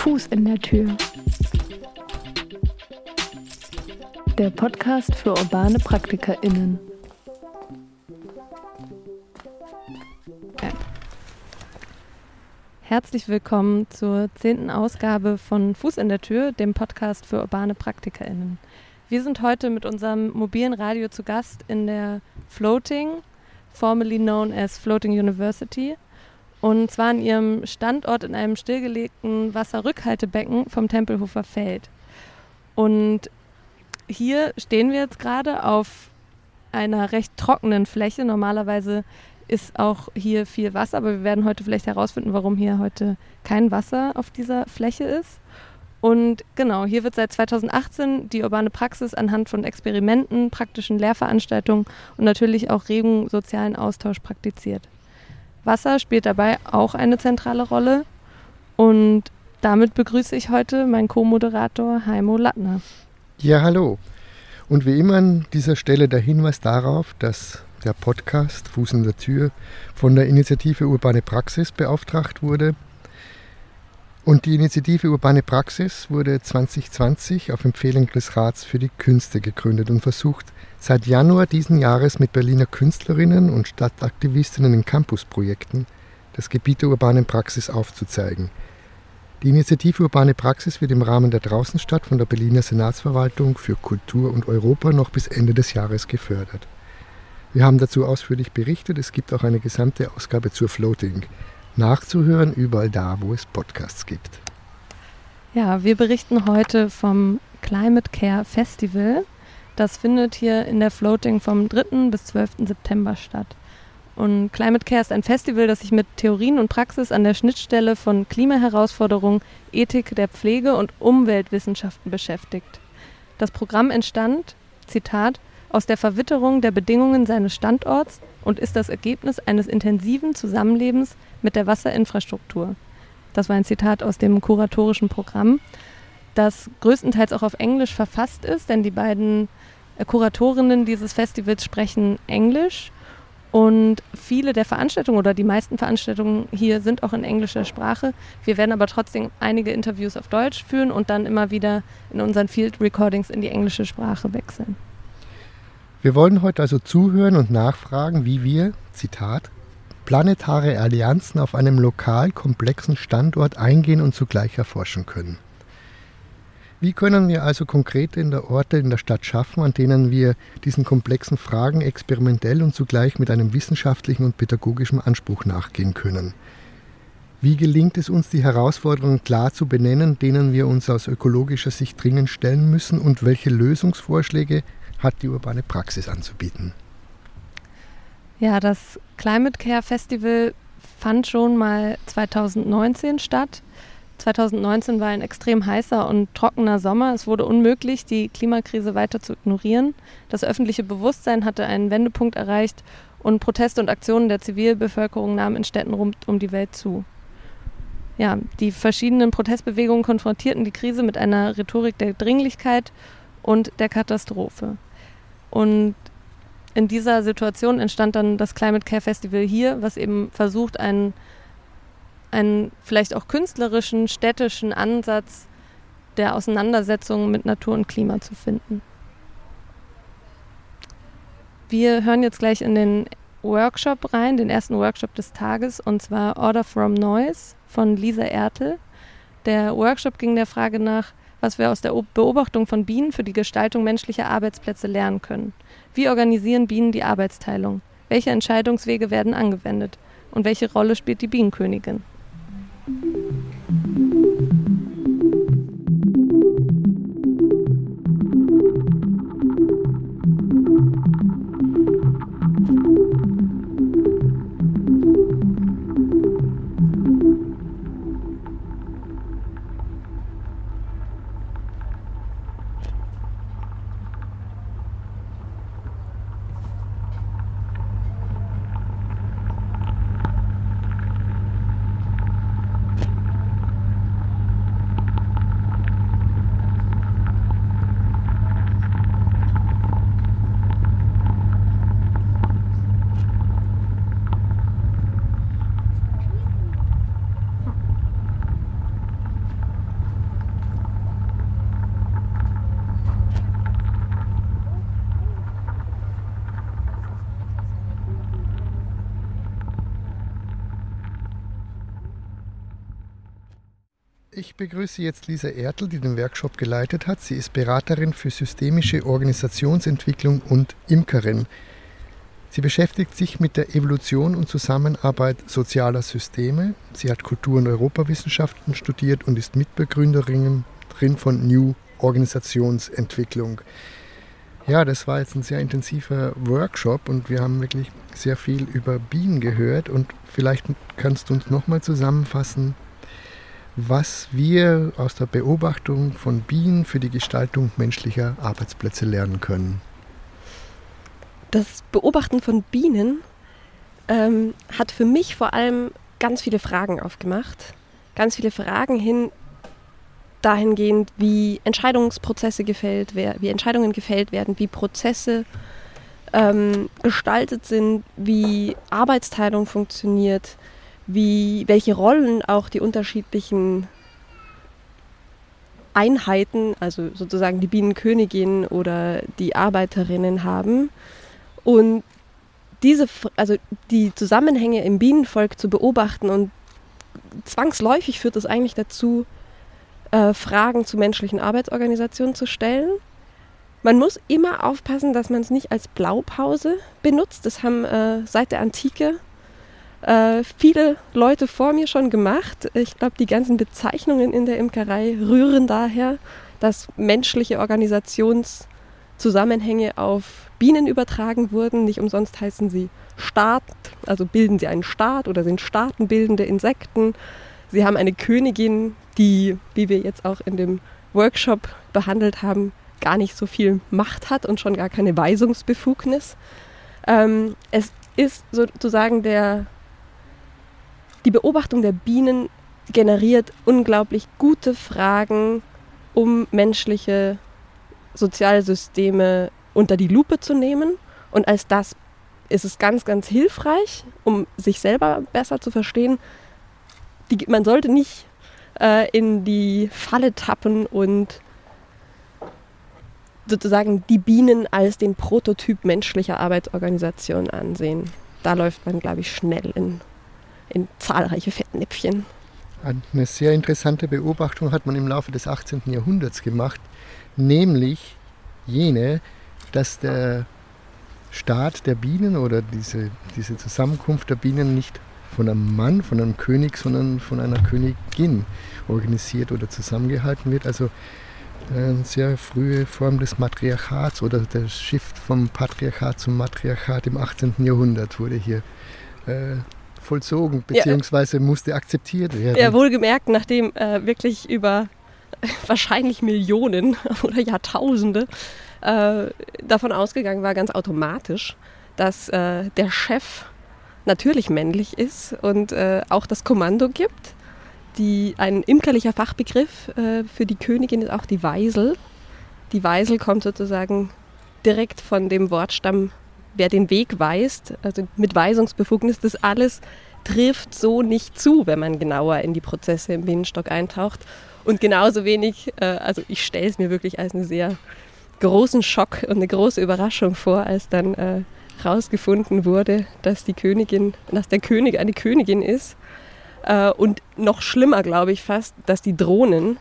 Fuß in der Tür. Der Podcast für urbane PraktikerInnen. Herzlich willkommen zur zehnten Ausgabe von Fuß in der Tür, dem Podcast für urbane PraktikerInnen. Wir sind heute mit unserem mobilen Radio zu Gast in der Floating, formerly known as Floating University, und zwar an ihrem Standort in einem stillgelegten Wasserrückhaltebecken vom Tempelhofer Feld. Und hier stehen wir jetzt gerade auf einer recht trockenen Fläche. Normalerweise ist auch hier viel Wasser, aber wir werden heute vielleicht herausfinden, warum hier heute kein Wasser auf dieser Fläche ist. Und genau, hier wird seit 2018 die urbane Praxis anhand von Experimenten, praktischen Lehrveranstaltungen und natürlich auch regen sozialen Austausch praktiziert. Wasser spielt dabei auch eine zentrale Rolle. Und damit begrüße ich heute meinen Co-Moderator Heimo Lattner. Ja, hallo. Und wie immer an dieser Stelle der Hinweis darauf, dass der Podcast Fuß in der Tür von der Initiative Urbane Praxis beauftragt wurde. Und die Initiative Urbane Praxis wurde 2020 auf Empfehlung des Rats für die Künste gegründet und versucht seit Januar diesen Jahres mit Berliner Künstlerinnen und Stadtaktivistinnen in Campusprojekten das Gebiet der urbanen Praxis aufzuzeigen. Die Initiative Urbane Praxis wird im Rahmen der Draußenstadt von der Berliner Senatsverwaltung für Kultur und Europa noch bis Ende des Jahres gefördert. Wir haben dazu ausführlich berichtet. Es gibt auch eine gesamte Ausgabe zur Floating. Nachzuhören überall da, wo es Podcasts gibt. Ja, wir berichten heute vom Climate Care Festival. Das findet hier in der Floating vom 3. bis 12. September statt. Und Climate Care ist ein Festival, das sich mit Theorien und Praxis an der Schnittstelle von Klimaherausforderungen, Ethik der Pflege und Umweltwissenschaften beschäftigt. Das Programm entstand, Zitat, aus der Verwitterung der Bedingungen seines Standorts und ist das Ergebnis eines intensiven Zusammenlebens mit der Wasserinfrastruktur. Das war ein Zitat aus dem kuratorischen Programm, das größtenteils auch auf Englisch verfasst ist, denn die beiden äh, Kuratorinnen dieses Festivals sprechen Englisch und viele der Veranstaltungen oder die meisten Veranstaltungen hier sind auch in englischer Sprache. Wir werden aber trotzdem einige Interviews auf Deutsch führen und dann immer wieder in unseren Field Recordings in die englische Sprache wechseln. Wir wollen heute also zuhören und nachfragen, wie wir, Zitat, planetare Allianzen auf einem lokal komplexen Standort eingehen und zugleich erforschen können. Wie können wir also konkrete in der Orte in der Stadt schaffen, an denen wir diesen komplexen Fragen experimentell und zugleich mit einem wissenschaftlichen und pädagogischen Anspruch nachgehen können? Wie gelingt es uns, die Herausforderungen klar zu benennen, denen wir uns aus ökologischer Sicht dringend stellen müssen und welche Lösungsvorschläge hat die urbane Praxis anzubieten? Ja, das Climate Care Festival fand schon mal 2019 statt. 2019 war ein extrem heißer und trockener Sommer. Es wurde unmöglich, die Klimakrise weiter zu ignorieren. Das öffentliche Bewusstsein hatte einen Wendepunkt erreicht und Proteste und Aktionen der Zivilbevölkerung nahmen in Städten rund um die Welt zu. Ja, die verschiedenen Protestbewegungen konfrontierten die Krise mit einer Rhetorik der Dringlichkeit und der Katastrophe. Und in dieser Situation entstand dann das Climate Care Festival hier, was eben versucht, einen einen vielleicht auch künstlerischen, städtischen Ansatz der Auseinandersetzung mit Natur und Klima zu finden. Wir hören jetzt gleich in den Workshop rein, den ersten Workshop des Tages, und zwar Order from Noise von Lisa Ertel. Der Workshop ging der Frage nach, was wir aus der Beobachtung von Bienen für die Gestaltung menschlicher Arbeitsplätze lernen können. Wie organisieren Bienen die Arbeitsteilung? Welche Entscheidungswege werden angewendet? Und welche Rolle spielt die Bienenkönigin? Ich begrüße jetzt Lisa Ertl, die den Workshop geleitet hat. Sie ist Beraterin für systemische Organisationsentwicklung und Imkerin. Sie beschäftigt sich mit der Evolution und Zusammenarbeit sozialer Systeme. Sie hat Kultur- und Europawissenschaften studiert und ist Mitbegründerin von New Organisationsentwicklung. Ja, das war jetzt ein sehr intensiver Workshop und wir haben wirklich sehr viel über Bienen gehört und vielleicht kannst du uns nochmal zusammenfassen, was wir aus der Beobachtung von Bienen für die Gestaltung menschlicher Arbeitsplätze lernen können. Das Beobachten von Bienen ähm, hat für mich vor allem ganz viele Fragen aufgemacht. Ganz viele Fragen hin dahingehend, wie Entscheidungsprozesse gefällt werden, wie Entscheidungen gefällt werden, wie Prozesse ähm, gestaltet sind, wie Arbeitsteilung funktioniert, wie, welche Rollen auch die unterschiedlichen Einheiten, also sozusagen die Bienenkönigin oder die Arbeiterinnen haben. Und diese, also die Zusammenhänge im Bienenvolk zu beobachten und zwangsläufig führt es eigentlich dazu, äh, Fragen zu menschlichen Arbeitsorganisationen zu stellen. Man muss immer aufpassen, dass man es nicht als Blaupause benutzt. Das haben äh, seit der Antike äh, viele Leute vor mir schon gemacht. Ich glaube, die ganzen Bezeichnungen in der Imkerei rühren daher, dass menschliche Organisationszusammenhänge auf Bienen übertragen wurden. Nicht umsonst heißen sie Staat, also bilden sie einen Staat oder sind staatenbildende Insekten. Sie haben eine Königin, die, wie wir jetzt auch in dem Workshop behandelt haben, gar nicht so viel Macht hat und schon gar keine Weisungsbefugnis. Ähm, es ist sozusagen der, die Beobachtung der Bienen generiert unglaublich gute Fragen, um menschliche Sozialsysteme unter die Lupe zu nehmen. Und als das ist es ganz, ganz hilfreich, um sich selber besser zu verstehen. Die, man sollte nicht äh, in die Falle tappen und sozusagen die Bienen als den Prototyp menschlicher Arbeitsorganisation ansehen. Da läuft man, glaube ich, schnell in, in zahlreiche Fettnäpfchen. Eine sehr interessante Beobachtung hat man im Laufe des 18. Jahrhunderts gemacht, nämlich jene, dass der Staat der Bienen oder diese, diese Zusammenkunft der Bienen nicht von einem Mann, von einem König, sondern von einer Königin organisiert oder zusammengehalten wird. Also eine sehr frühe Form des Matriarchats oder der Shift vom Patriarchat zum Matriarchat im 18. Jahrhundert wurde hier äh, vollzogen, beziehungsweise ja, musste akzeptiert werden. Ja, wohlgemerkt, nachdem äh, wirklich über wahrscheinlich Millionen oder Jahrtausende äh, davon ausgegangen war, ganz automatisch, dass äh, der Chef natürlich männlich ist und äh, auch das Kommando gibt die, ein imkerlicher Fachbegriff äh, für die Königin ist auch die Weisel. Die Weisel kommt sozusagen direkt von dem Wortstamm, wer den Weg weist, also mit Weisungsbefugnis. Das alles trifft so nicht zu, wenn man genauer in die Prozesse im Bienenstock eintaucht. Und genauso wenig, äh, also ich stelle es mir wirklich als einen sehr großen Schock und eine große Überraschung vor, als dann äh, rausgefunden wurde, dass die Königin, dass der König eine Königin ist äh, und noch schlimmer, glaube ich fast, dass die Drohnen,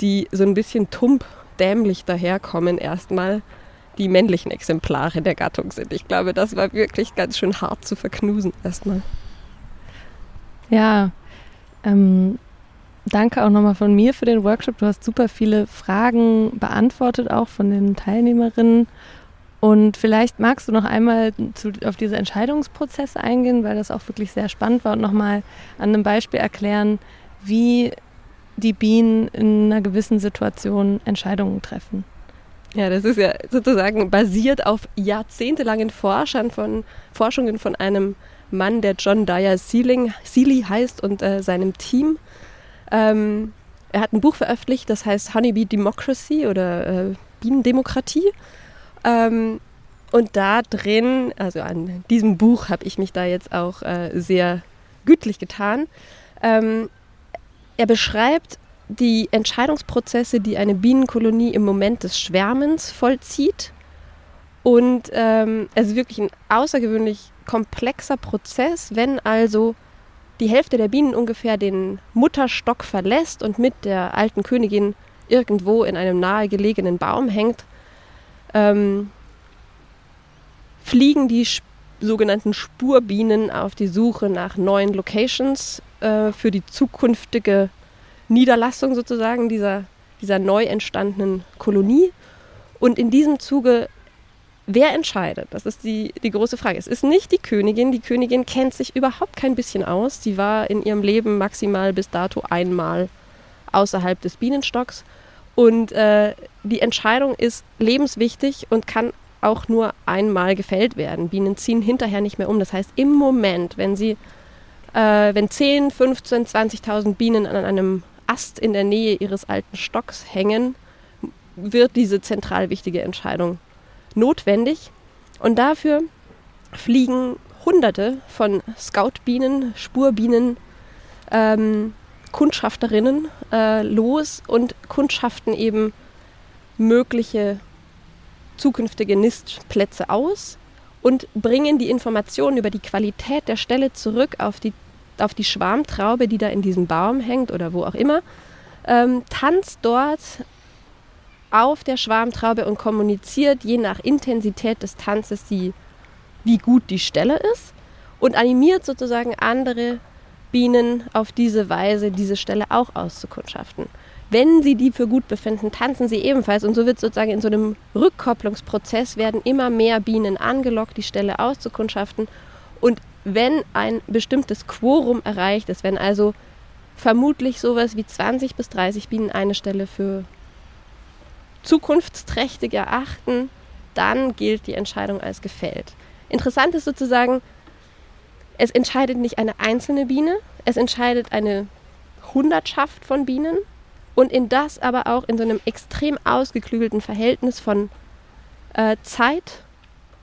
die so ein bisschen tump dämlich daherkommen, erstmal die männlichen Exemplare der Gattung sind. Ich glaube, das war wirklich ganz schön hart zu verknusen erstmal. Ja, ähm, danke auch nochmal von mir für den Workshop. Du hast super viele Fragen beantwortet, auch von den Teilnehmerinnen. Und vielleicht magst du noch einmal zu, auf diese Entscheidungsprozesse eingehen, weil das auch wirklich sehr spannend war und nochmal an einem Beispiel erklären, wie die Bienen in einer gewissen Situation Entscheidungen treffen. Ja, das ist ja sozusagen basiert auf jahrzehntelangen Forschern von, Forschungen von einem Mann, der John Dyer Sealing, Seeley heißt und äh, seinem Team. Ähm, er hat ein Buch veröffentlicht, das heißt Honeybee Democracy oder äh, Bienendemokratie. Ähm, und da drin, also an diesem Buch habe ich mich da jetzt auch äh, sehr gütlich getan. Ähm, er beschreibt die Entscheidungsprozesse, die eine Bienenkolonie im Moment des Schwärmens vollzieht. Und ähm, es ist wirklich ein außergewöhnlich komplexer Prozess, wenn also die Hälfte der Bienen ungefähr den Mutterstock verlässt und mit der alten Königin irgendwo in einem nahegelegenen Baum hängt, ähm, fliegen die sogenannten Spurbienen auf die Suche nach neuen Locations äh, für die zukünftige Niederlassung sozusagen dieser, dieser neu entstandenen Kolonie. Und in diesem Zuge, wer entscheidet? Das ist die, die große Frage. Es ist nicht die Königin. Die Königin kennt sich überhaupt kein bisschen aus. Sie war in ihrem Leben maximal bis dato einmal außerhalb des Bienenstocks. Und äh, die Entscheidung ist lebenswichtig und kann auch nur einmal gefällt werden. Bienen ziehen hinterher nicht mehr um. Das heißt, im Moment, wenn sie, äh, wenn 10, 15, 20.000 Bienen an einem Ast in der Nähe ihres alten Stocks hängen, wird diese zentral wichtige Entscheidung notwendig. Und dafür fliegen Hunderte von Scoutbienen, Spurbienen, ähm, Kundschafterinnen äh, los und kundschaften eben mögliche zukünftige Nistplätze aus und bringen die Informationen über die Qualität der Stelle zurück auf die, auf die Schwarmtraube, die da in diesem Baum hängt oder wo auch immer, ähm, tanzt dort auf der Schwarmtraube und kommuniziert je nach Intensität des Tanzes, die, wie gut die Stelle ist und animiert sozusagen andere Bienen auf diese Weise diese Stelle auch auszukundschaften. Wenn sie die für gut befinden, tanzen sie ebenfalls. Und so wird sozusagen in so einem Rückkopplungsprozess werden immer mehr Bienen angelockt, die Stelle auszukundschaften. Und wenn ein bestimmtes Quorum erreicht ist, wenn also vermutlich sowas wie 20 bis 30 Bienen eine Stelle für zukunftsträchtig erachten, dann gilt die Entscheidung als gefällt. Interessant ist sozusagen, es entscheidet nicht eine einzelne Biene, es entscheidet eine Hundertschaft von Bienen und in das aber auch in so einem extrem ausgeklügelten Verhältnis von äh, Zeit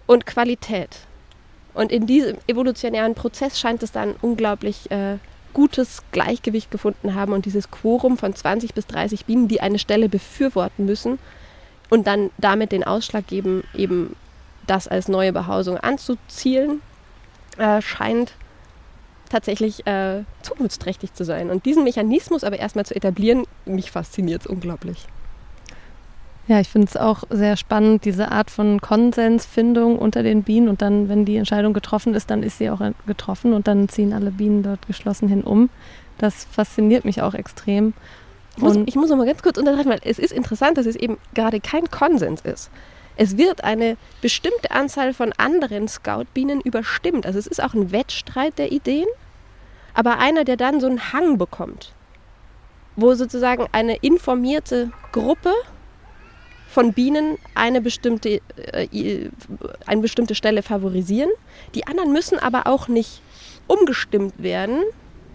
und Qualität. Und in diesem evolutionären Prozess scheint es dann unglaublich äh, gutes Gleichgewicht gefunden haben und dieses Quorum von 20 bis 30 Bienen, die eine Stelle befürworten müssen und dann damit den Ausschlag geben, eben das als neue Behausung anzuzielen, äh, scheint tatsächlich äh, zukunftsträchtig zu sein. Und diesen Mechanismus aber erstmal zu etablieren, mich fasziniert es unglaublich. Ja, ich finde es auch sehr spannend, diese Art von Konsensfindung unter den Bienen und dann, wenn die Entscheidung getroffen ist, dann ist sie auch getroffen und dann ziehen alle Bienen dort geschlossen hin um. Das fasziniert mich auch extrem. Ich muss, ich muss noch mal ganz kurz unterbrechen, weil es ist interessant, dass es eben gerade kein Konsens ist. Es wird eine bestimmte Anzahl von anderen Scoutbienen überstimmt. Also es ist auch ein Wettstreit der Ideen aber einer, der dann so einen Hang bekommt, wo sozusagen eine informierte Gruppe von Bienen eine bestimmte, äh, eine bestimmte Stelle favorisieren. Die anderen müssen aber auch nicht umgestimmt werden.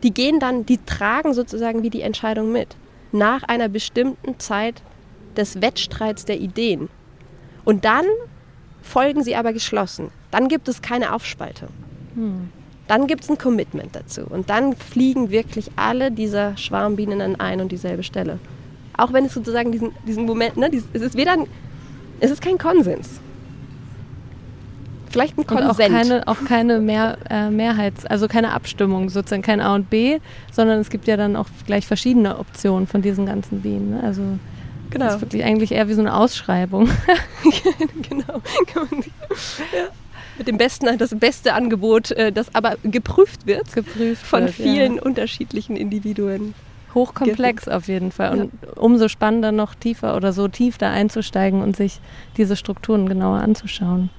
Die gehen dann, die tragen sozusagen wie die Entscheidung mit. Nach einer bestimmten Zeit des Wettstreits der Ideen. Und dann folgen sie aber geschlossen. Dann gibt es keine Aufspaltung. Hm dann gibt es ein Commitment dazu. Und dann fliegen wirklich alle dieser Schwarmbienen an ein und dieselbe Stelle. Auch wenn es sozusagen diesen, diesen Moment, ne, es ist weder ein, es ist kein Konsens. Vielleicht ein Konsens. Auch keine, auch keine Mehr, äh, Mehrheits-, also keine Abstimmung, sozusagen kein A und B, sondern es gibt ja dann auch gleich verschiedene Optionen von diesen ganzen Bienen. Ne? Also genau. das ist wirklich eigentlich eher wie so eine Ausschreibung. genau. ja mit dem besten, das beste Angebot, äh, das aber geprüft wird, geprüft von wird, vielen ja. unterschiedlichen Individuen. Hochkomplex auf jeden Fall. Und ja. umso spannender noch tiefer oder so tief da einzusteigen und sich diese Strukturen genauer anzuschauen.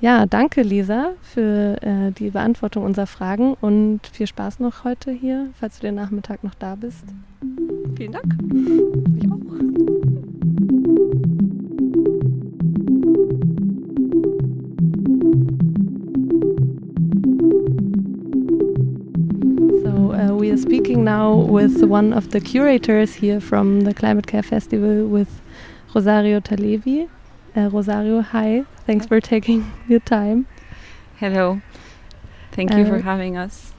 Ja, danke Lisa für äh, die Beantwortung unserer Fragen und viel Spaß noch heute hier, falls du den Nachmittag noch da bist. Vielen Dank. Ich auch. Uh, we are speaking now with one of the curators here from the Climate Care Festival with Rosario Talevi. Uh, Rosario, hi. Thanks for taking your time. Hello. Thank you for uh, having us.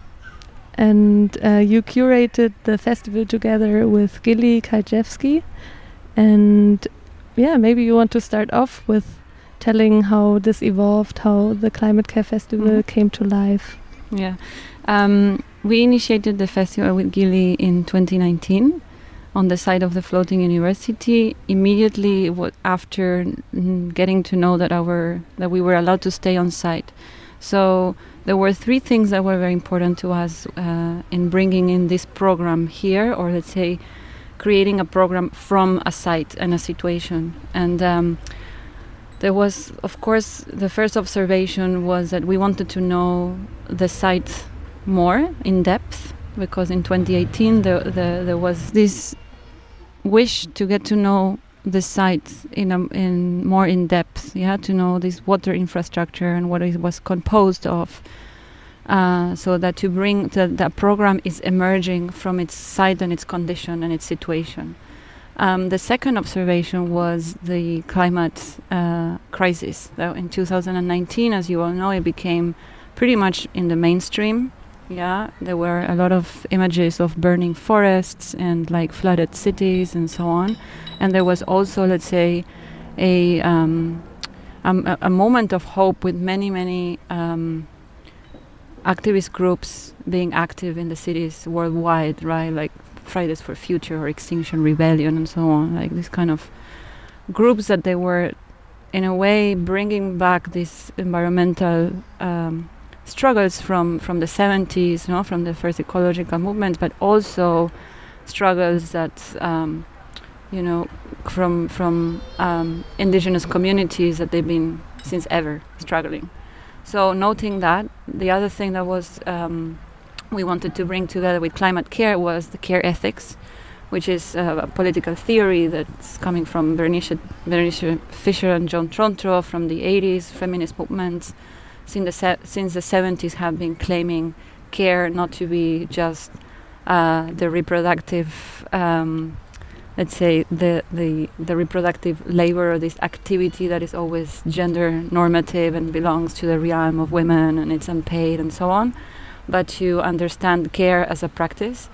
And uh, you curated the festival together with Gilly Karjevsky. And yeah, maybe you want to start off with telling how this evolved, how the Climate Care Festival mm -hmm. came to life. Yeah. Um, we initiated the festival with Gilly in 2019 on the site of the floating university. Immediately after getting to know that our that we were allowed to stay on site. So there were three things that were very important to us uh, in bringing in this program here or let's say creating a program from a site and a situation. And um, there was of course the first observation was that we wanted to know the site more in depth because in 2018 the, the, there was this wish to get to know the site in a, in more in depth. You had to know this water infrastructure and what it was composed of. Uh, so that to bring that program is emerging from its site and its condition and its situation. Um, the second observation was the climate uh, crisis. That in 2019, as you all know, it became pretty much in the mainstream yeah, there were a lot of images of burning forests and like flooded cities and so on. And there was also, let's say, a um, a, a, moment of hope with many, many um, activist groups being active in the cities worldwide, right? Like Fridays for Future or Extinction Rebellion and so on. Like these kind of groups that they were, in a way, bringing back this environmental. Um, struggles from from the 70s, you know, from the first ecological movement, but also struggles that um, you know from from um, indigenous communities that they've been since ever struggling. So noting that, the other thing that was um, we wanted to bring together with climate care was the care ethics, which is uh, a political theory that's coming from Bernice, Bernice Fisher and Joan Tronto from the 80s, feminist movements since the since the 70s have been claiming care not to be just uh, the reproductive um, let's say the, the the reproductive labor or this activity that is always gender normative and belongs to the realm of women and it's unpaid and so on but to understand care as a practice.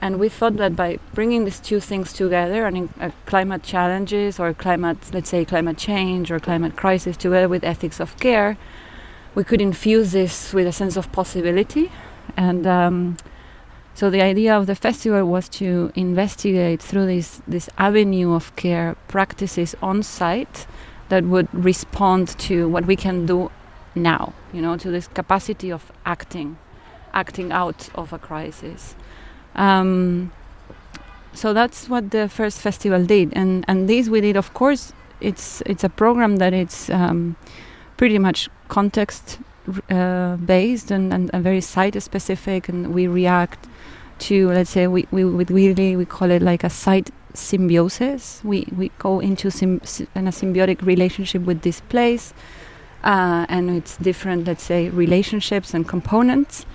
And we thought that by bringing these two things together and uh, climate challenges or climate let's say climate change or climate crisis together with ethics of care we could infuse this with a sense of possibility. And um, so the idea of the festival was to investigate through this, this avenue of care practices on site that would respond to what we can do now, you know, to this capacity of acting, acting out of a crisis. Um, so that's what the first festival did, and and this we did. Of course, it's it's a program that it's um, pretty much context uh, based and, and, and, very site specific, and we react to let's say we we we really we call it like a site symbiosis. We we go into in a symbiotic relationship with this place, uh, and its different let's say relationships and components,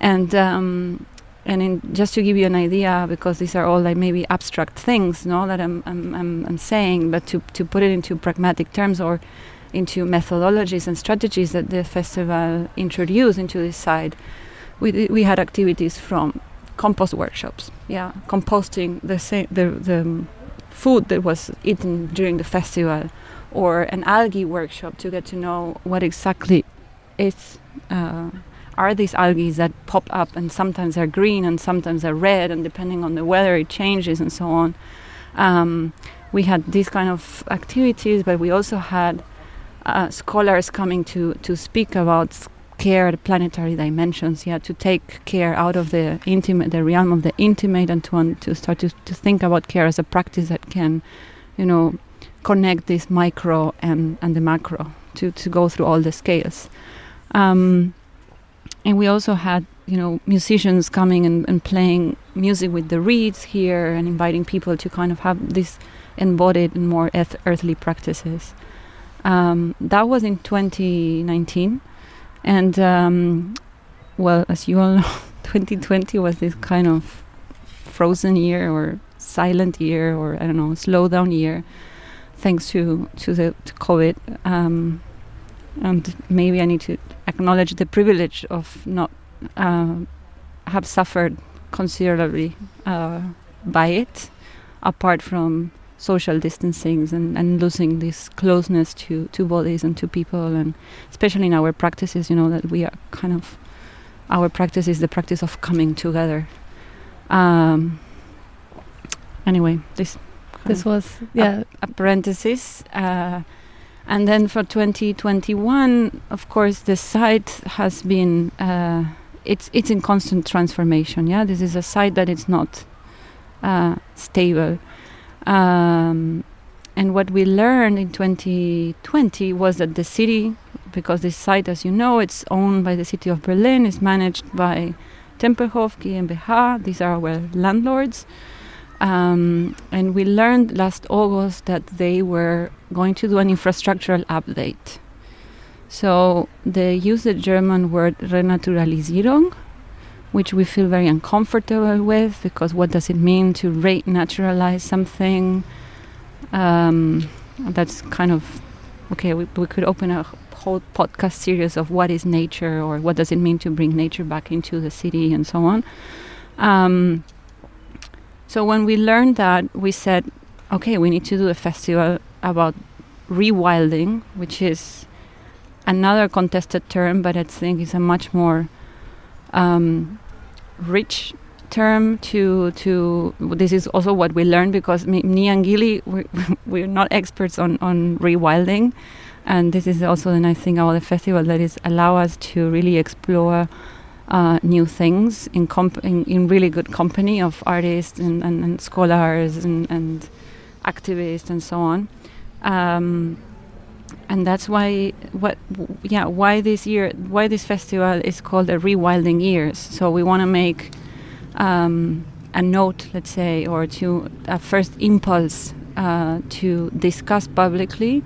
and. Um, and in, just to give you an idea, because these are all like maybe abstract things, no, that I'm, I'm, I'm, I'm saying, but to, to put it into pragmatic terms or into methodologies and strategies that the festival introduced into this side, we, we had activities from compost workshops, yeah, composting the, the, the food that was eaten during the festival, or an algae workshop to get to know what exactly is. Uh, are these algae that pop up and sometimes are green and sometimes are red and depending on the weather it changes and so on um, we had these kind of activities but we also had uh, scholars coming to, to speak about care, planetary dimensions, yeah, to take care out of the intimate, the realm of the intimate, and to to start to, to think about care as a practice that can, you know, connect this micro and, and the macro to, to go through all the scales. Um, and we also had, you know, musicians coming and, and playing music with the reeds here and inviting people to kind of have this embodied and more earthly practices. Um, that was in 2019, and um, well, as you all know, 2020 was this kind of frozen year or silent year or I don't know, slowdown year, thanks to to the to COVID. Um, and maybe I need to acknowledge the privilege of not uh, have suffered considerably uh, by it, apart from social distancing and, and losing this closeness to, to bodies and to people and especially in our practices you know that we are kind of our practice is the practice of coming together. Um, anyway, this This was yeah. a parenthesis. Uh, and then for 2021, of course, the site has been uh, it's it's in constant transformation. Yeah, this is a site that is not uh, stable. Um, and what we learned in 2020 was that the city, because this site, as you know, it's owned by the city of Berlin, is managed by Tempelhof GmbH. These are our landlords. Um, and we learned last August that they were going to do an infrastructural update. So they use the German word Renaturalisierung, which we feel very uncomfortable with because what does it mean to renaturalize something? Um, that's kind of okay. We, we could open a whole podcast series of what is nature or what does it mean to bring nature back into the city and so on. Um, so when we learned that, we said, okay, we need to do a festival about rewilding, which is another contested term, but I think is a much more um, rich term to to this is also what we learned because me, me and Gilly we're, not experts on on rewilding. And this is also the nice thing about the festival that is allow us to really explore uh, new things in, in, in really good company of artists and, and, and scholars and, and activists and so on. Um, and that's why what yeah why this year why this festival is called the rewilding years. So we want to make um, a note let's say or to a first impulse uh, to discuss publicly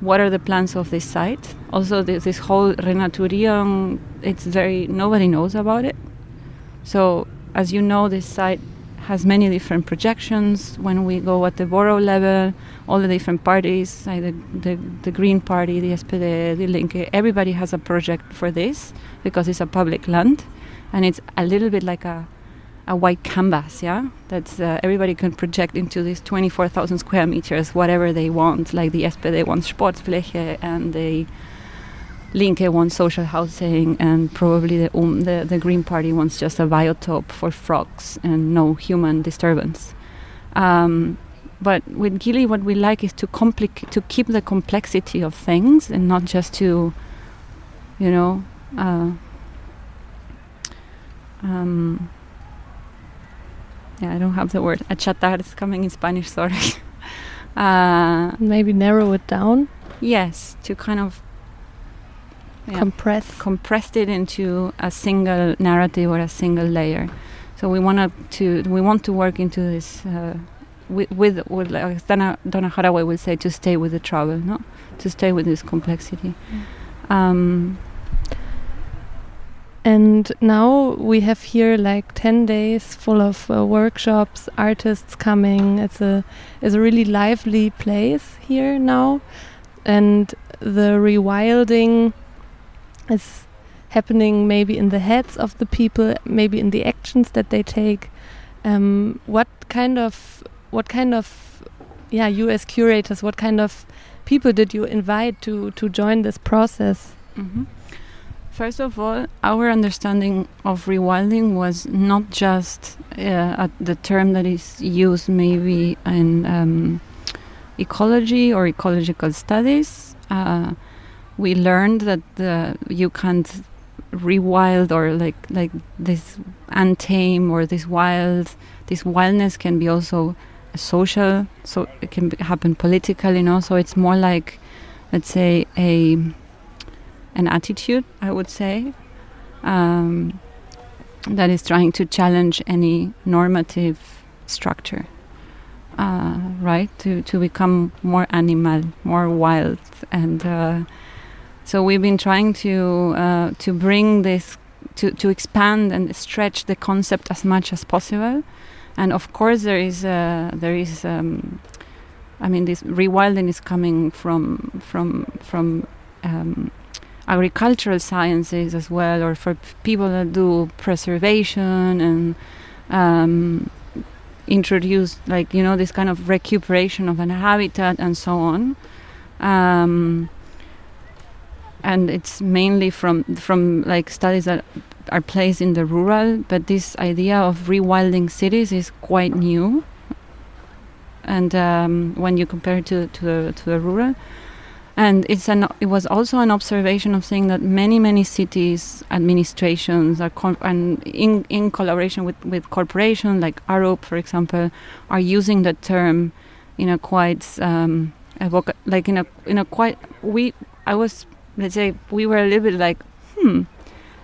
what are the plans of this site. Also this, this whole renaturium it's very nobody knows about it. So as you know this site has many different projections when we go at the borough level all the different parties like the, the, the green party the spd the linke everybody has a project for this because it's a public land and it's a little bit like a a white canvas, yeah, that uh, everybody can project into these 24,000 square meters, whatever they want. Like the SPD wants Sportfläche and the Linke wants social housing, and probably the, um, the, the Green Party wants just a biotope for frogs and no human disturbance. Um, but with Gilly, what we like is to complicate, to keep the complexity of things and not just to, you know, uh, um, yeah, I don't have the word. Achatar is coming in Spanish, sorry. uh, Maybe narrow it down, yes, to kind of yeah, compress. compressed it into a single narrative or a single layer. So we want to we want to work into this uh, with, with with like Donna, Donna Haraway would say to stay with the trouble, no, to stay with this complexity. Um, And now we have here like 10 days full of uh, workshops, artists coming. It's a it's a really lively place here now. And the rewilding is happening maybe in the heads of the people, maybe in the actions that they take. Um, what kind of what kind of yeah, you as curators, what kind of people did you invite to to join this process? Mhm. First of all, our understanding of rewilding was not just uh, the term that is used maybe in um, ecology or ecological studies. Uh, we learned that the, you can't rewild or like like this untame or this wild this wildness can be also a social so it can be, happen politically you know so it's more like let's say a an attitude, I would say, um, that is trying to challenge any normative structure, uh, right? To, to become more animal, more wild. And uh, so we've been trying to, uh, to bring this, to, to expand and stretch the concept as much as possible. And of course, there is, uh, there is um, I mean, this rewilding is coming from, from, from um, agricultural sciences as well, or for people that do preservation and um, introduce, like you know, this kind of recuperation of an habitat and so on. Um, and it's mainly from from like studies that are placed in the rural. But this idea of rewilding cities is quite new, and um, when you compare it to to the, to the rural, and it's an it was also an observation of saying that many many cities administrations are and in in collaboration with with corporations like Arup for example are using the term in a quite um, like in a in a quite we I was let's say we were a little bit like hmm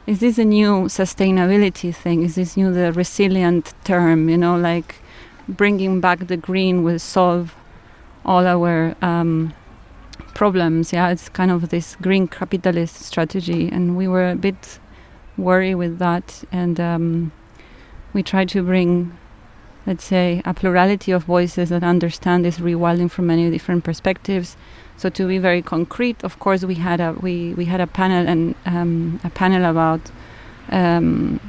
is this a new sustainability thing is this new the resilient term you know like bringing back the green will solve all our um, problems. Yeah, it's kind of this green capitalist strategy, and we were a bit worried with that, and um, we tried to bring, let's say, a plurality of voices that understand this rewilding from many different perspectives. So to be very concrete, of course, we had a we, we had a panel and um, a panel about um,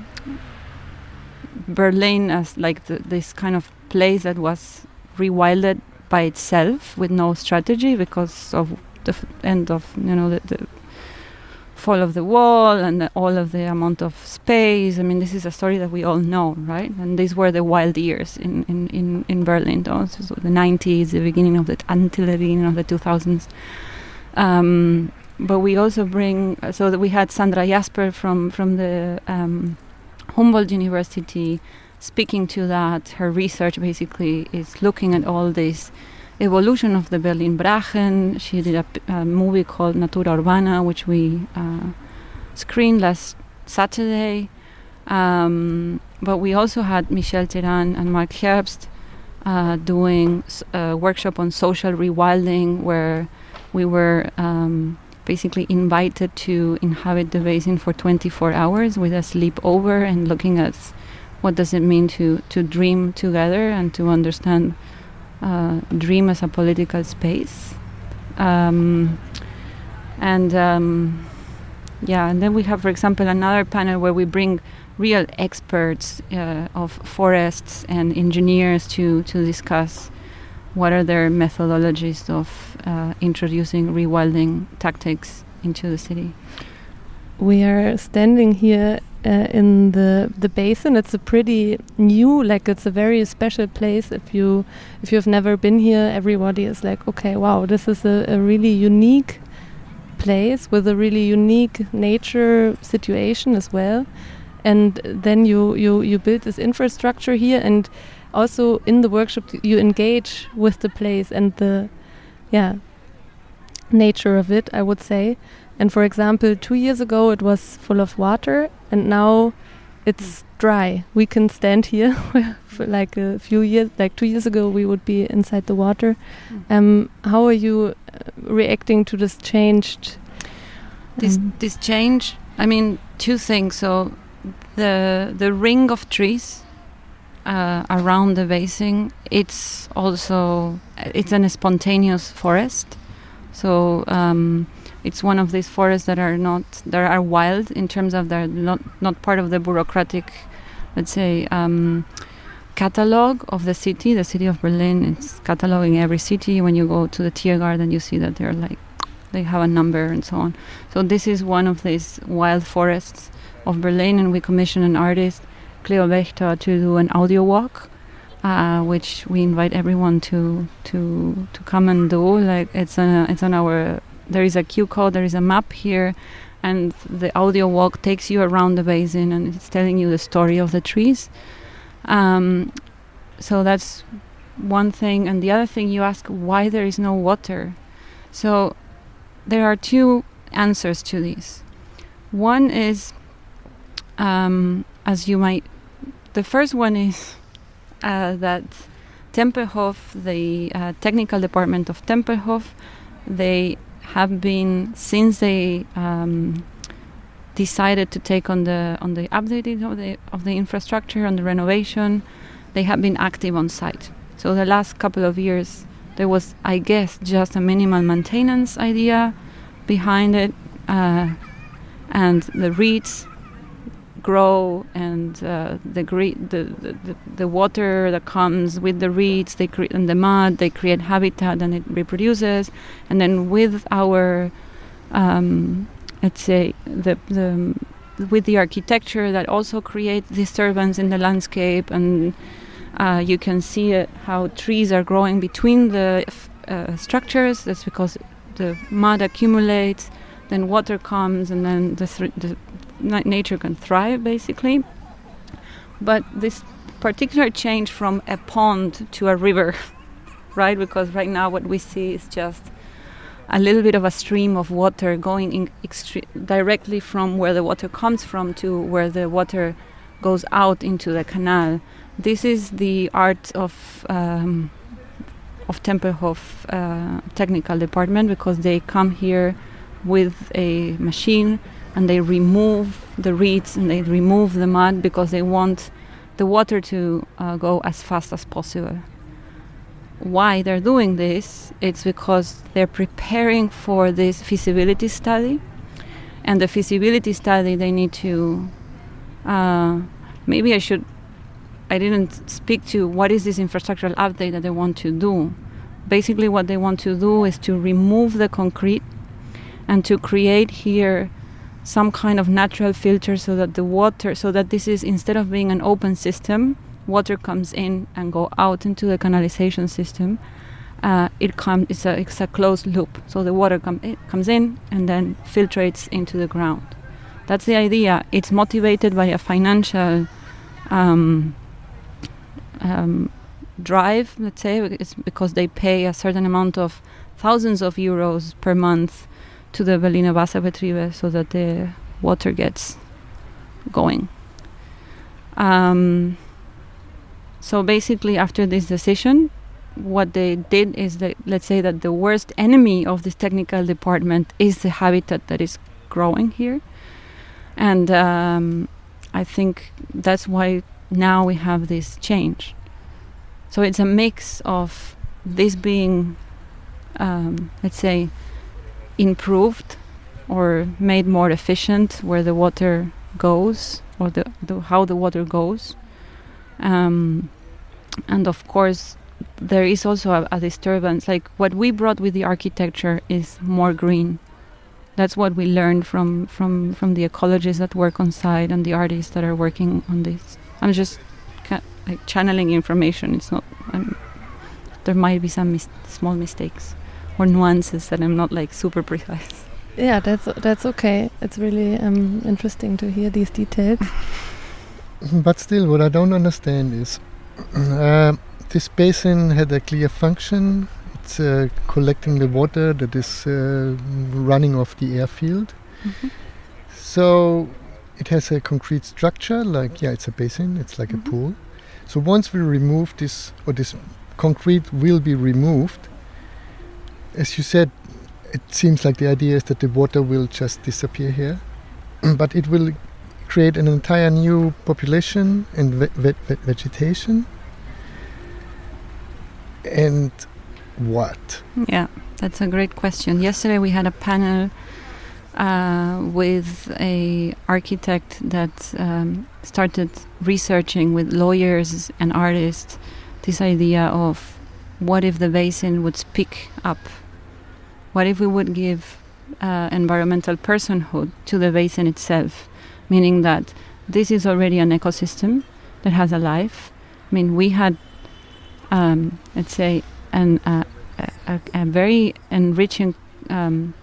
Berlin as like this kind of place that was rewilded by itself with no strategy because of the end of you know the, the fall of the wall and all of the amount of space. I mean, this is a story that we all know, right? And these were the wild years in in in, in Berlin, though. So, so the 90s, the beginning of the until the beginning of the 2000s. Um, but we also bring so that we had Sandra Jasper from from the um, Humboldt University speaking to that. Her research basically is looking at all this evolution of the Berlin Brachen. She did a, a movie called Natura Urbana, which we uh, screened last Saturday. Um, but we also had Michelle Teran and Mark Herbst uh, doing a workshop on social rewilding, where we were um, basically invited to inhabit the basin for 24 hours with a sleepover and looking at what does it mean to, to dream together and to understand uh, dream as a political space. Um, and um, yeah, and then we have, for example, another panel where we bring real experts uh, of forests and engineers to, to discuss what are their methodologies of uh, introducing rewilding tactics into the city. We are standing here uh, in the the basin. It's a pretty new, like it's a very special place. If you if you've never been here, everybody is like, okay, wow, this is a, a really unique place with a really unique nature situation as well. And then you you you build this infrastructure here, and also in the workshop you engage with the place and the yeah nature of it. I would say. And for example, two years ago it was full of water, and now it's dry. We can stand here for like a few years, like two years ago, we would be inside the water. Um, how are you uh, reacting to this changed? This um, this change. I mean, two things. So the the ring of trees uh, around the basin. It's also it's an spontaneous forest. So um, it's one of these forests that are not that are wild in terms of they're not not part of the bureaucratic, let's say. Um, catalog of the city. The city of berlin it's cataloging every city. When you go to the tiergarten you see that they're like they have a number and so on. So this is one of these wild forests of berlin and we commissioned an artist cleo Wächter, to do an audio walk uh, which we invite everyone to to to come and do. Like it's on it's on our there is a Q code, there is a map here, and the audio walk takes you around the basin and it's telling you the story of the trees. Um, so that's one thing, and the other thing you ask why there is no water. So there are two answers to this. One is, um, as you might, the first one is uh, that Tempelhof, the uh, technical department of Tempelhof, they have been since they um, decided to take on the on the updating of the of the infrastructure on the renovation, they have been active on site. So the last couple of years, there was, I guess, just a minimal maintenance idea behind it, uh, and the reeds grow and uh, the, gre- the, the, the water that comes with the reeds they cre- and the mud they create habitat and it reproduces and then with our um, let's say the the with the architecture that also creates disturbance in the landscape and uh, you can see it, how trees are growing between the uh, structures. That's because the mud accumulates, then water comes, and then the, th- the nature can thrive basically. But this particular change from a pond to a river, right? Because right now what we see is just a little bit of a stream of water going directly from where the water comes from to where the water goes out into the canal. This is the art of um, of Tempelhof uh, technical department because they come here with a machine and they remove the reeds and they remove the mud because they want the water to uh, go as fast as possible. Why they're doing this? It's because they're preparing for this feasibility study, and the feasibility study they need to. Uh, maybe I should. I didn't speak to what is this infrastructural update that they want to do. Basically, what they want to do is to remove the concrete and to create here some kind of natural filter so that the water so that this is instead of being an open system water comes in and go out into the canalization system. Uh, it comes it's a, it's a closed loop. So the water com- comes in and then filtrates into the ground. That's the idea. It's motivated by a financial um, um, drive let's say it's because they pay a certain amount of thousands of euros per month to the Berliner Wasserbetriebe so that the water gets going. Um, so basically, after this decision, what they did is that let's say that the worst enemy of this technical department is the habitat that is growing here, and um, I think that's why now we have this change. So it's a mix of this being, um, let's say, improved or made more efficient where the water goes or the, the how the water goes. Um, and of course there is also a, a, disturbance. Like what we brought with the architecture is more green. That's what we learned from from from the ecologists that work on site and the artists that are working on this. I'm just like channeling information. It's not um, there might be some mis- small mistakes or nuances that I'm not like super precise. Yeah, that's that's okay. It's really um, interesting to hear these details. But still, what I don't understand is uh, this basin had a clear function. It's uh, collecting the water that is uh, running off the airfield. Mm-hmm. So it has a concrete structure, like yeah, it's a basin. It's like mm-hmm. a pool. So once we remove this, or this concrete will be removed, as you said, it seems like the idea is that the water will just disappear here, but it will create an entire new population and ve- ve- vegetation. And what? Yeah, that's a great question. Yesterday we had a panel uh, with a architect that um, started researching with lawyers and artists this idea of what if the basin would speak up what if we would give uh, environmental personhood to the basin itself, meaning that this is already an ecosystem that has a life. I mean, we had, um, let's say, an, uh, a, a, very enriching um,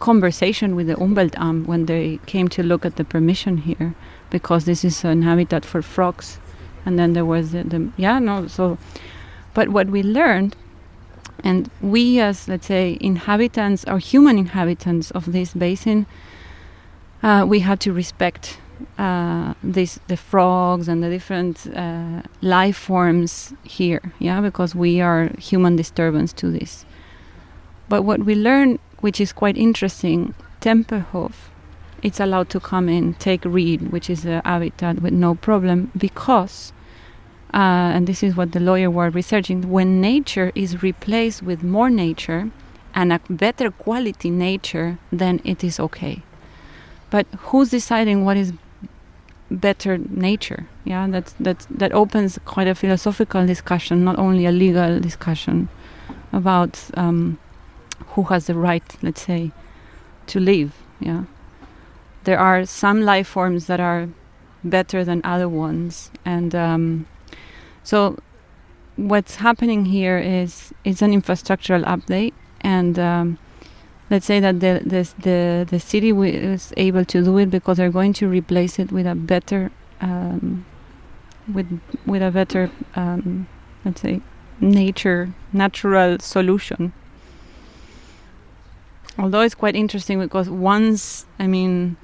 conversation with the Umweltamt when they came to look at the permission here, because this is an habitat for frogs. And then there was the, the yeah, no, so, but what we learned and we, as let's say, inhabitants or human inhabitants of this basin, uh, we had to respect uh, this, the frogs and the different uh, life forms here, yeah, because we are human disturbance to this. But what we learned, which is quite interesting, Tempelhof, it's allowed to come in, take reed, which is a habitat with no problem, because uh, and this is what the lawyer were researching, when nature is replaced with more nature and a better quality nature, then it is okay. But who's deciding what is better nature? Yeah, that that that opens quite a philosophical discussion, not only a legal discussion about um, who has the right, let's say, to live. Yeah. there are some life forms that are better than other ones, and um, so what's happening here is it's an infrastructural update, and um, let's say that the the the, the city is able to do it because they're going to replace it with a better um, with with a better um, let's say nature natural solution. Although it's quite interesting because once i mean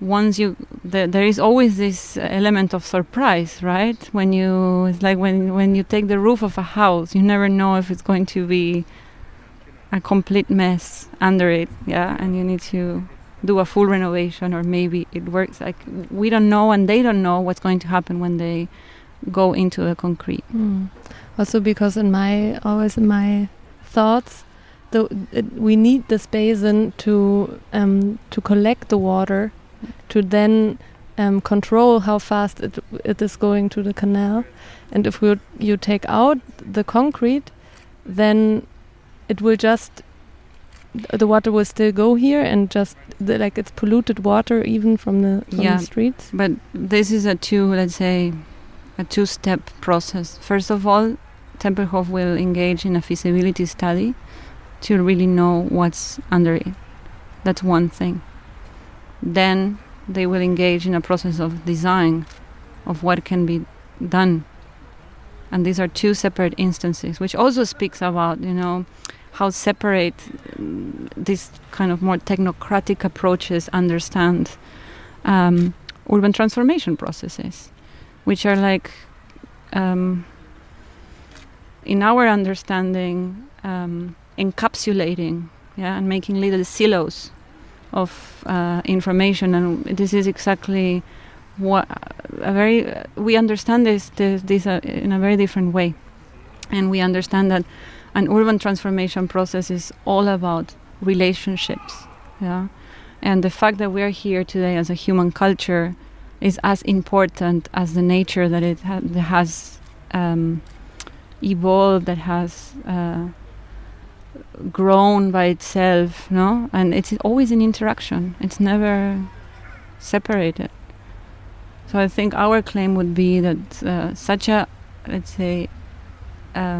once you the, there is always this element of surprise right when you it's like when when you take the roof of a house you never know if it's going to be a complete mess under it yeah and you need to do a full renovation or maybe it works like we don't know and they don't know what's going to happen when they go into the concrete mm. also because in my always in my thoughts the it, we need this basin to um, to collect the water to then um, control how fast it, it is going to the canal. And if we, you take out the concrete then it will just the water will still go here and just the, like it's polluted water even from the from yeah, the streets. But this is a two let's say a two step process. First of all Tempelhof will engage in a feasibility study to really know what's under it. That's one thing then they will engage in a process of design of what can be done. And these are two separate instances which also speaks about you know how separate um, these kind of more technocratic approaches understand um, urban transformation processes, which are like, um, in our understanding, um, encapsulating, yeah, and making little silos of uh, information, and this is exactly what a very we understand this this, this uh, in a very different way, and we understand that an urban transformation process is all about relationships yeah? And the fact that we're here today as a human culture is as important as the nature that it ha- that has um, evolved that has uh, grown by itself no and it's always in interaction it's never separated so i think our claim would be that uh, such a let's say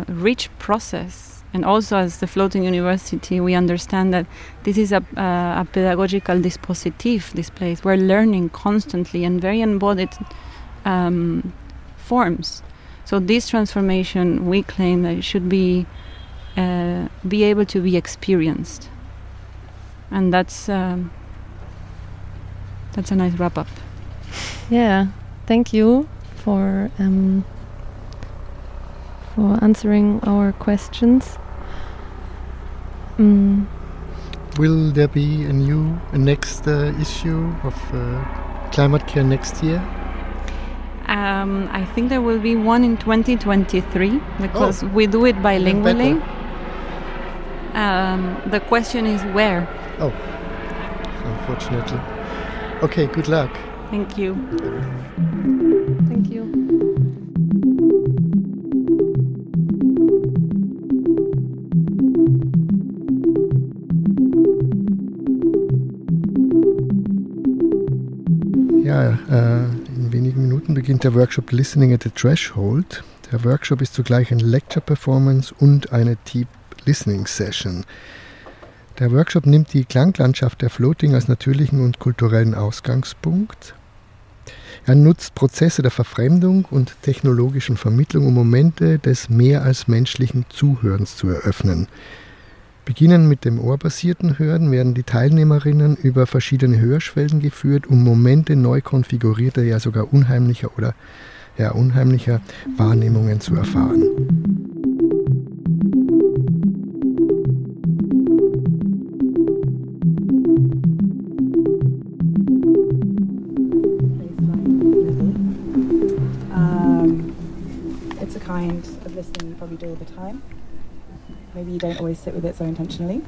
rich process. And also, as the floating university, we understand that this is a, uh, a pedagogical dispositif, this place. We're learning constantly and very embodied um, forms. So, this transformation, we claim that it should be, uh, be able to be experienced. And that's, um, that's a nice wrap up. Yeah, thank you for um, for answering our questions. Mm. Will there be a new, a next uh, issue of uh, Climate Care next year? Um, I think there will be one in 2023 because oh. we do it bilingually. Um, the question is where. Oh, unfortunately. Okay, good luck. Thank you. Thank you. Ja, äh, in wenigen Minuten beginnt der Workshop Listening at the Threshold. Der Workshop ist zugleich ein Lecture-Performance und eine Deep Listening Session. Der Workshop nimmt die Klanglandschaft der Floating als natürlichen und kulturellen Ausgangspunkt. Er nutzt Prozesse der Verfremdung und technologischen Vermittlung, um Momente des mehr als menschlichen Zuhörens zu eröffnen. Beginnen mit dem ohrbasierten Hören werden die Teilnehmerinnen über verschiedene Hörschwellen geführt, um Momente neu konfigurierter, ja sogar unheimlicher oder ja, unheimlicher Wahrnehmungen zu erfahren. The time. Maybe you don't always sit with it so intentionally.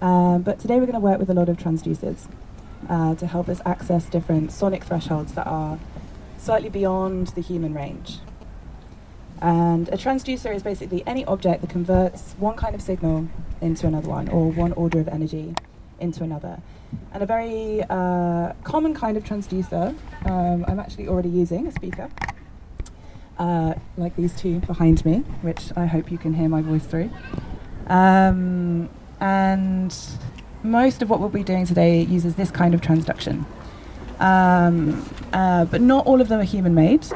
Um, but today we're going to work with a lot of transducers uh, to help us access different sonic thresholds that are slightly beyond the human range. And a transducer is basically any object that converts one kind of signal into another one, or one order of energy into another. And a very uh, common kind of transducer, um, I'm actually already using a speaker, uh, like these two behind me, which I hope you can hear my voice through. Um, and most of what we'll be doing today uses this kind of transduction. Um, uh, but not all of them are human made.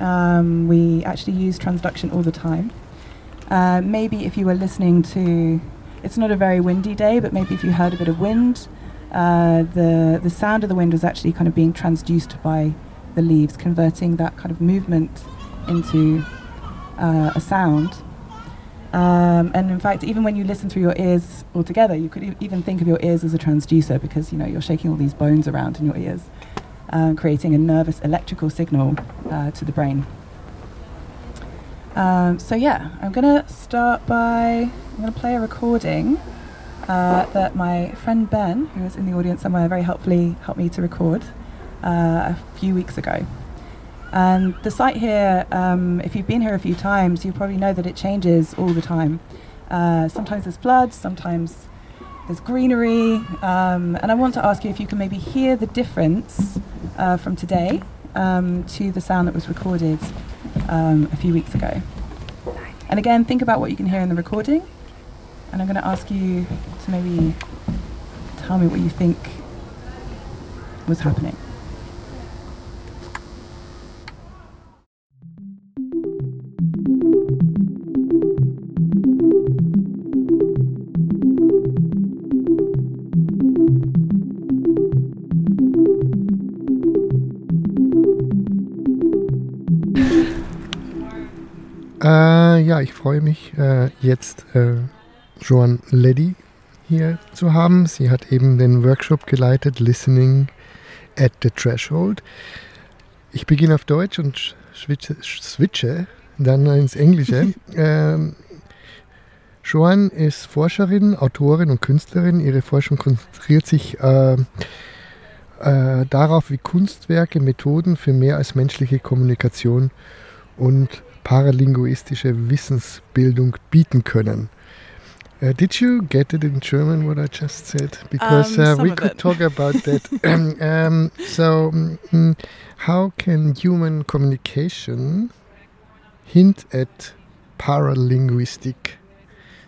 Um, we actually use transduction all the time. Uh, maybe if you were listening to, it's not a very windy day, but maybe if you heard a bit of wind, uh, the the sound of the wind was actually kind of being transduced by the leaves, converting that kind of movement into uh, a sound. Um, and in fact, even when you listen through your ears altogether, you could e- even think of your ears as a transducer because you know you're shaking all these bones around in your ears, uh, creating a nervous electrical signal uh, to the brain. Um, so yeah, I'm gonna start by I'm gonna play a recording uh, that my friend Ben, who was in the audience somewhere, very helpfully helped me to record uh, a few weeks ago. And the site here, um, if you've been here a few times, you probably know that it changes all the time. Uh, sometimes there's floods, sometimes there's greenery. Um, and I want to ask you if you can maybe hear the difference uh, from today um, to the sound that was recorded um, a few weeks ago. And again, think about what you can hear in the recording. And I'm going to ask you to maybe tell me what you think was happening. Äh, ja, ich freue mich äh, jetzt äh, Joan Leddy hier zu haben. Sie hat eben den Workshop geleitet, Listening at the Threshold. Ich beginne auf Deutsch und switche, switche dann ins Englische. ähm, Joan ist Forscherin, Autorin und Künstlerin. Ihre Forschung konzentriert sich äh, äh, darauf, wie Kunstwerke Methoden für mehr als menschliche Kommunikation und paralinguistische Wissensbildung bieten können. Uh, did you get it in German what I just said? Because Um, uh, we could it. talk about that. um, um, so, mm, how can human communication hint at paralinguistic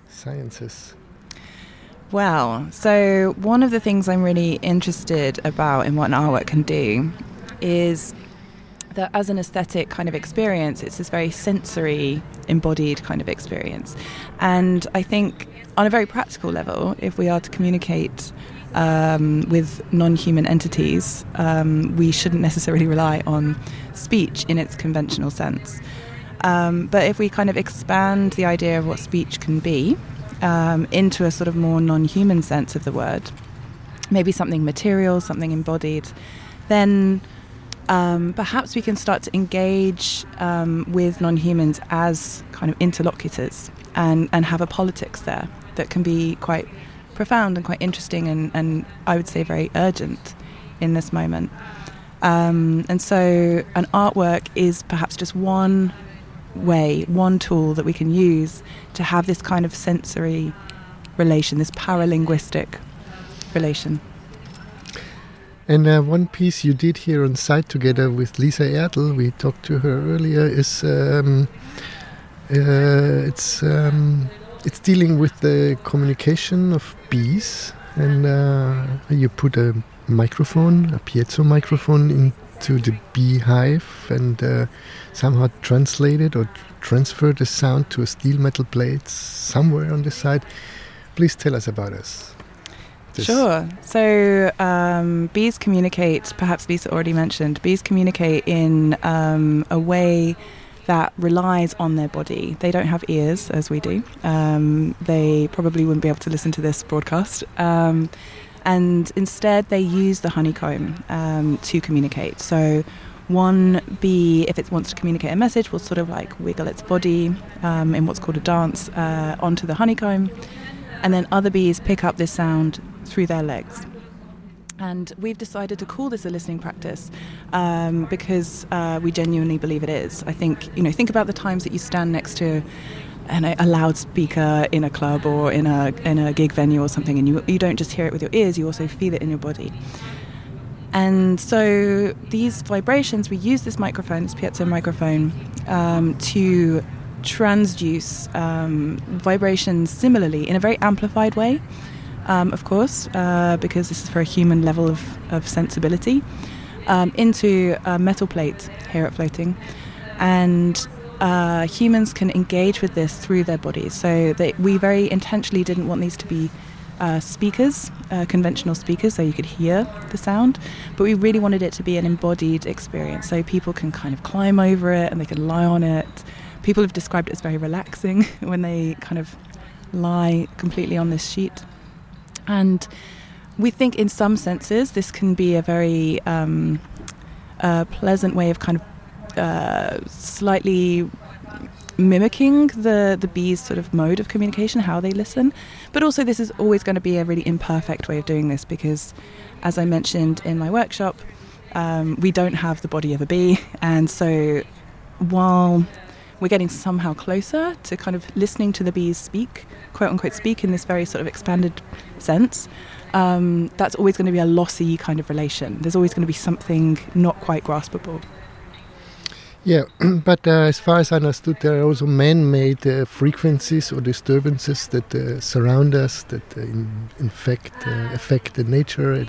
sciences? Well, so one of the things I'm really interested about in what an artwork can do is that as an aesthetic kind of experience, it's this very sensory, embodied kind of experience. And I think on a very practical level, if we are to communicate um, with non human entities, um, we shouldn't necessarily rely on speech in its conventional sense. Um, but if we kind of expand the idea of what speech can be um, into a sort of more non human sense of the word, maybe something material, something embodied, then um, perhaps we can start to engage um, with non humans as kind of interlocutors and, and have a politics there that can be quite profound and quite interesting and, and I would say very urgent in this moment. Um, and so, an artwork is perhaps just one way, one tool that we can use to have this kind of sensory relation, this paralinguistic relation. And uh, one piece you did here on site together with Lisa Erdl, we talked to her earlier, is um, uh, it's um, it's dealing with the communication of bees, and uh, you put a microphone, a piezo microphone, into the beehive, and uh, somehow translate it or transfer the sound to a steel metal plate somewhere on the side. Please tell us about us. This. Sure. So um, bees communicate, perhaps Lisa already mentioned, bees communicate in um, a way that relies on their body. They don't have ears as we do. Um, they probably wouldn't be able to listen to this broadcast. Um, and instead, they use the honeycomb um, to communicate. So one bee, if it wants to communicate a message, will sort of like wiggle its body um, in what's called a dance uh, onto the honeycomb. And then other bees pick up this sound through their legs. And we've decided to call this a listening practice um, because uh, we genuinely believe it is. I think, you know, think about the times that you stand next to and a, loudspeaker in a club or in a in a gig venue or something, and you you don't just hear it with your ears, you also feel it in your body. And so these vibrations, we use this microphone, this piezo microphone, um, to transduce um, vibrations similarly in a very amplified way, um, of course, uh, because this is for a human level of, of sensibility, um, into a metal plate here at Floating. And uh, humans can engage with this through their bodies. So they, we very intentionally didn't want these to be uh, speakers, uh, conventional speakers, so you could hear the sound. But we really wanted it to be an embodied experience, so people can kind of climb over it and they can lie on it. People have described it as very relaxing when they kind of lie completely on this sheet. And we think, in some senses, this can be a very um, pleasant way of kind of uh, slightly mimicking the the bees sort of mode of communication how they listen. But also this is always going to be a really imperfect way of doing this because as i mentioned in my workshop um, we don't have the body of a bee. And so while we're getting somehow closer to kind of listening to the bees speak quote unquote speak in this very sort of expanded sense um, that's always going to be a lossy kind of relation there's always going to be something not quite graspable yeah, but uh, as far as I understood, there are also man-made uh, frequencies or disturbances that uh, surround us, that uh, in, in fact uh, affect the nature.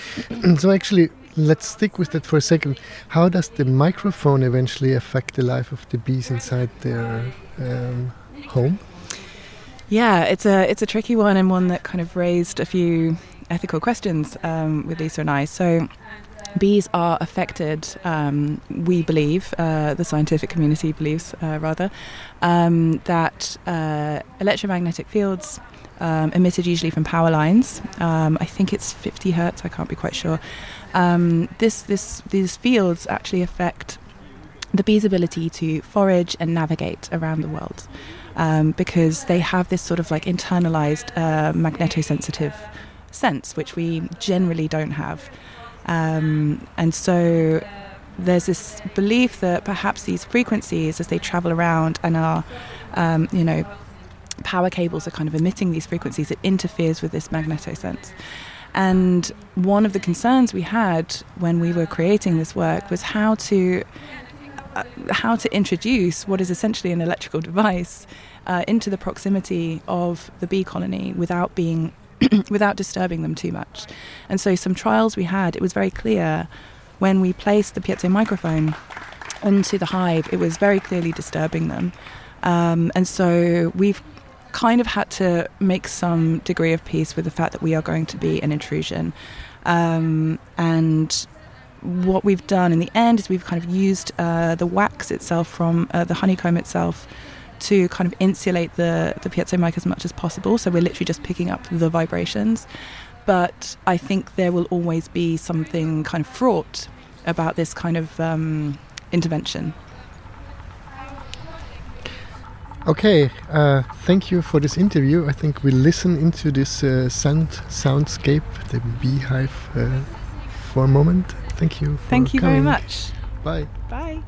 so actually, let's stick with that for a second. How does the microphone eventually affect the life of the bees inside their um, home? Yeah, it's a it's a tricky one and one that kind of raised a few ethical questions um, with Lisa and I. So bees are affected, um, we believe, uh, the scientific community believes uh, rather, um, that uh, electromagnetic fields um, emitted usually from power lines, um, I think it's 50 hertz, I can't be quite sure. Um, this, this, these fields actually affect the bee's ability to forage and navigate around the world um, because they have this sort of like internalized uh, magnetosensitive sense, which we generally don't have. Um, and so there's this belief that perhaps these frequencies, as they travel around and are, um, you know, power cables are kind of emitting these frequencies, it interferes with this magnetosense. And one of the concerns we had when we were creating this work was how to uh, how to introduce what is essentially an electrical device uh, into the proximity of the bee colony without being without disturbing them too much. And so, some trials we had, it was very clear when we placed the piezo microphone onto the hive, it was very clearly disturbing them. Um, and so, we've kind of had to make some degree of peace with the fact that we are going to be an intrusion. Um, and what we've done in the end is we've kind of used uh, the wax itself from uh, the honeycomb itself to kind of insulate the, the piezo mic as much as possible. So we're literally just picking up the vibrations. But I think there will always be something kind of fraught about this kind of um, intervention. Okay, uh, thank you for this interview. I think we'll listen into this uh, sound soundscape, the beehive, uh, for a moment. Thank you. thank you coming. very much. Bye. Bye.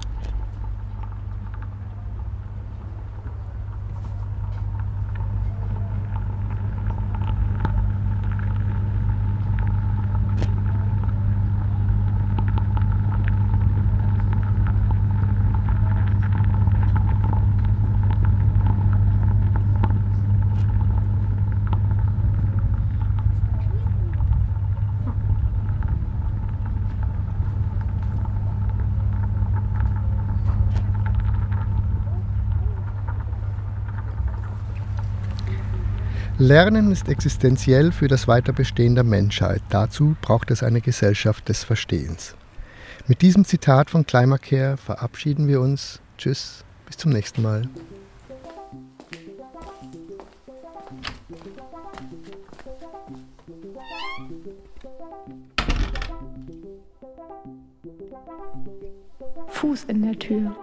Lernen ist existenziell für das Weiterbestehen der Menschheit. Dazu braucht es eine Gesellschaft des Verstehens. Mit diesem Zitat von Climacare verabschieden wir uns. Tschüss, bis zum nächsten Mal. Fuß in der Tür.